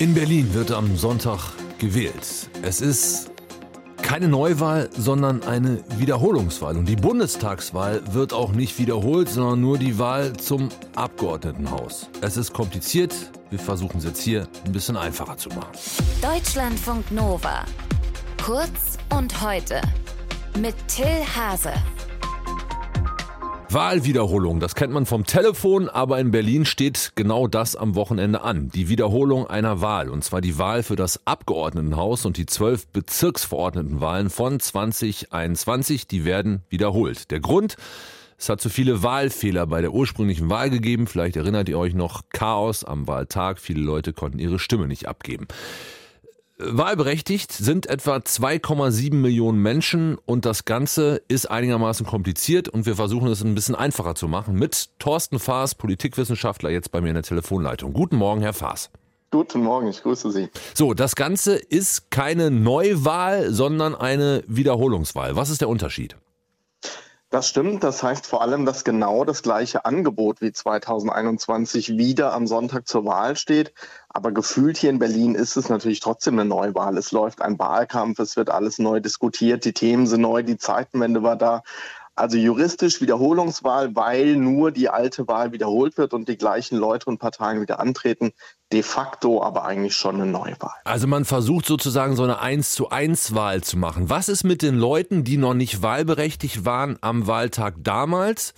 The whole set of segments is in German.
In Berlin wird am Sonntag gewählt. Es ist keine Neuwahl, sondern eine Wiederholungswahl. Und die Bundestagswahl wird auch nicht wiederholt, sondern nur die Wahl zum Abgeordnetenhaus. Es ist kompliziert. Wir versuchen es jetzt hier ein bisschen einfacher zu machen. Deutschlandfunk Nova. Kurz und heute. Mit Till Hase. Wahlwiederholung, das kennt man vom Telefon, aber in Berlin steht genau das am Wochenende an. Die Wiederholung einer Wahl, und zwar die Wahl für das Abgeordnetenhaus und die zwölf Bezirksverordnetenwahlen von 2021, die werden wiederholt. Der Grund? Es hat zu viele Wahlfehler bei der ursprünglichen Wahl gegeben. Vielleicht erinnert ihr euch noch Chaos am Wahltag. Viele Leute konnten ihre Stimme nicht abgeben. Wahlberechtigt sind etwa 2,7 Millionen Menschen und das Ganze ist einigermaßen kompliziert und wir versuchen es ein bisschen einfacher zu machen mit Thorsten Faas, Politikwissenschaftler, jetzt bei mir in der Telefonleitung. Guten Morgen, Herr Faas. Guten Morgen, ich grüße Sie. So, das Ganze ist keine Neuwahl, sondern eine Wiederholungswahl. Was ist der Unterschied? Das stimmt. Das heißt vor allem, dass genau das gleiche Angebot wie 2021 wieder am Sonntag zur Wahl steht. Aber gefühlt hier in Berlin ist es natürlich trotzdem eine Neuwahl. Es läuft ein Wahlkampf, es wird alles neu diskutiert, die Themen sind neu, die Zeitenwende war da. Also juristisch Wiederholungswahl, weil nur die alte Wahl wiederholt wird und die gleichen Leute und Parteien wieder antreten. De facto aber eigentlich schon eine Neuwahl. Also man versucht sozusagen so eine 1 zu 1 Wahl zu machen. Was ist mit den Leuten, die noch nicht wahlberechtigt waren am Wahltag damals?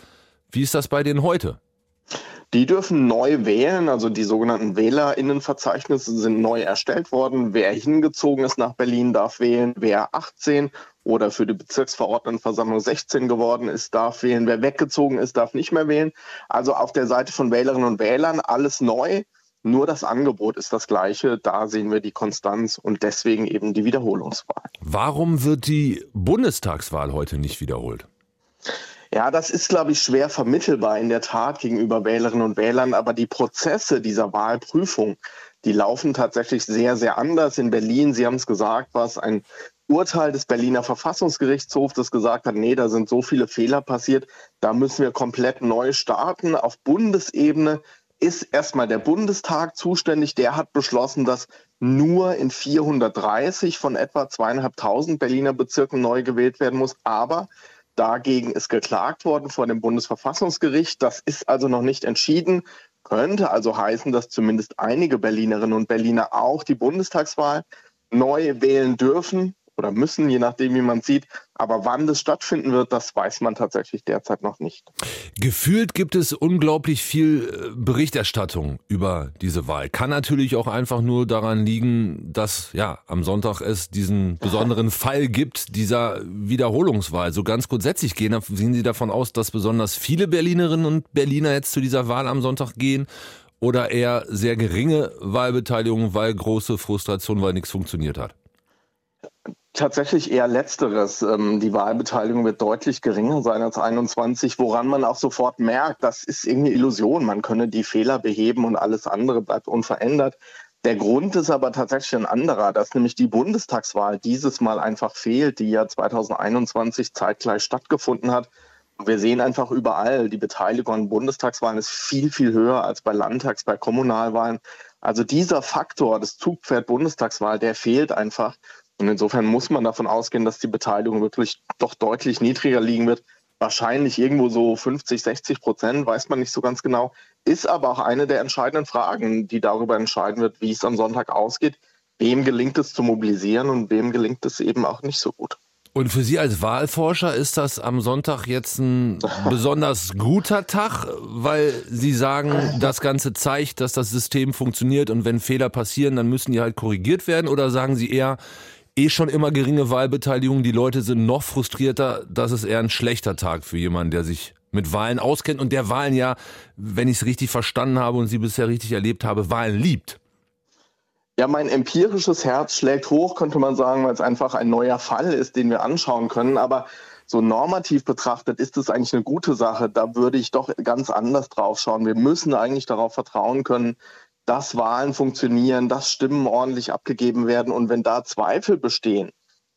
Wie ist das bei denen heute? Die dürfen neu wählen, also die sogenannten Wählerinnenverzeichnisse sind neu erstellt worden. Wer hingezogen ist nach Berlin, darf wählen. Wer 18 oder für die Bezirksverordnetenversammlung 16 geworden ist, darf wählen. Wer weggezogen ist, darf nicht mehr wählen. Also auf der Seite von Wählerinnen und Wählern alles neu. Nur das Angebot ist das gleiche. Da sehen wir die Konstanz und deswegen eben die Wiederholungswahl. Warum wird die Bundestagswahl heute nicht wiederholt? Ja, das ist, glaube ich, schwer vermittelbar in der Tat gegenüber Wählerinnen und Wählern. Aber die Prozesse dieser Wahlprüfung, die laufen tatsächlich sehr, sehr anders. In Berlin, Sie haben es gesagt, war es ein Urteil des Berliner Verfassungsgerichtshofs, das gesagt hat, nee, da sind so viele Fehler passiert, da müssen wir komplett neu starten. Auf Bundesebene ist erstmal der Bundestag zuständig. Der hat beschlossen, dass nur in 430 von etwa zweieinhalbtausend Berliner Bezirken neu gewählt werden muss. Aber Dagegen ist geklagt worden vor dem Bundesverfassungsgericht. Das ist also noch nicht entschieden. Könnte also heißen, dass zumindest einige Berlinerinnen und Berliner auch die Bundestagswahl neu wählen dürfen oder müssen, je nachdem, wie man sieht. Aber wann das stattfinden wird, das weiß man tatsächlich derzeit noch nicht. Gefühlt gibt es unglaublich viel äh, Berichterstattung über diese Wahl. Kann natürlich auch einfach nur daran liegen, dass ja am Sonntag es diesen besonderen Fall gibt, dieser Wiederholungswahl. So ganz grundsätzlich gehen, sehen Sie davon aus, dass besonders viele Berlinerinnen und Berliner jetzt zu dieser Wahl am Sonntag gehen? Oder eher sehr geringe Wahlbeteiligung, weil große Frustration, weil nichts funktioniert hat? Tatsächlich eher letzteres. Ähm, die Wahlbeteiligung wird deutlich geringer sein als 21, woran man auch sofort merkt, das ist irgendeine Illusion. Man könne die Fehler beheben und alles andere bleibt unverändert. Der Grund ist aber tatsächlich ein anderer, dass nämlich die Bundestagswahl dieses Mal einfach fehlt, die ja 2021 zeitgleich stattgefunden hat. Wir sehen einfach überall, die Beteiligung an Bundestagswahlen ist viel, viel höher als bei Landtags-, bei Kommunalwahlen. Also dieser Faktor, das Zugpferd Bundestagswahl, der fehlt einfach. Und insofern muss man davon ausgehen, dass die Beteiligung wirklich doch deutlich niedriger liegen wird. Wahrscheinlich irgendwo so 50, 60 Prozent, weiß man nicht so ganz genau. Ist aber auch eine der entscheidenden Fragen, die darüber entscheiden wird, wie es am Sonntag ausgeht. Wem gelingt es zu mobilisieren und wem gelingt es eben auch nicht so gut. Und für Sie als Wahlforscher ist das am Sonntag jetzt ein besonders guter Tag, weil Sie sagen, das Ganze zeigt, dass das System funktioniert und wenn Fehler passieren, dann müssen die halt korrigiert werden? Oder sagen Sie eher, eh schon immer geringe Wahlbeteiligung. Die Leute sind noch frustrierter. Das ist eher ein schlechter Tag für jemanden, der sich mit Wahlen auskennt und der Wahlen ja, wenn ich es richtig verstanden habe und sie bisher richtig erlebt habe, Wahlen liebt. Ja, mein empirisches Herz schlägt hoch, könnte man sagen, weil es einfach ein neuer Fall ist, den wir anschauen können. Aber so normativ betrachtet ist es eigentlich eine gute Sache. Da würde ich doch ganz anders drauf schauen. Wir müssen eigentlich darauf vertrauen können, dass Wahlen funktionieren, dass Stimmen ordentlich abgegeben werden. Und wenn da Zweifel bestehen,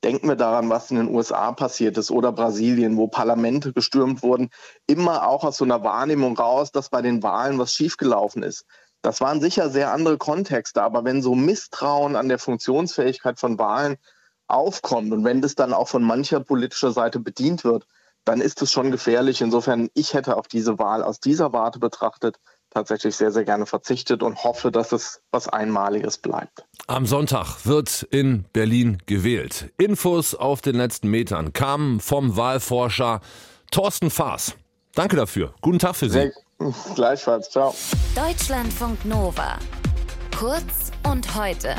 denken wir daran, was in den USA passiert ist oder Brasilien, wo Parlamente gestürmt wurden, immer auch aus so einer Wahrnehmung raus, dass bei den Wahlen was schiefgelaufen ist. Das waren sicher sehr andere Kontexte, aber wenn so Misstrauen an der Funktionsfähigkeit von Wahlen aufkommt und wenn das dann auch von mancher politischer Seite bedient wird, dann ist es schon gefährlich. Insofern, ich hätte auf diese Wahl aus dieser Warte betrachtet tatsächlich sehr, sehr gerne verzichtet und hoffe, dass es was Einmaliges bleibt. Am Sonntag wird in Berlin gewählt. Infos auf den letzten Metern kamen vom Wahlforscher Thorsten Faas. Danke dafür. Guten Tag für Sie. Sehr, gleichfalls. Ciao. Deutschlandfunk Nova. Kurz und heute.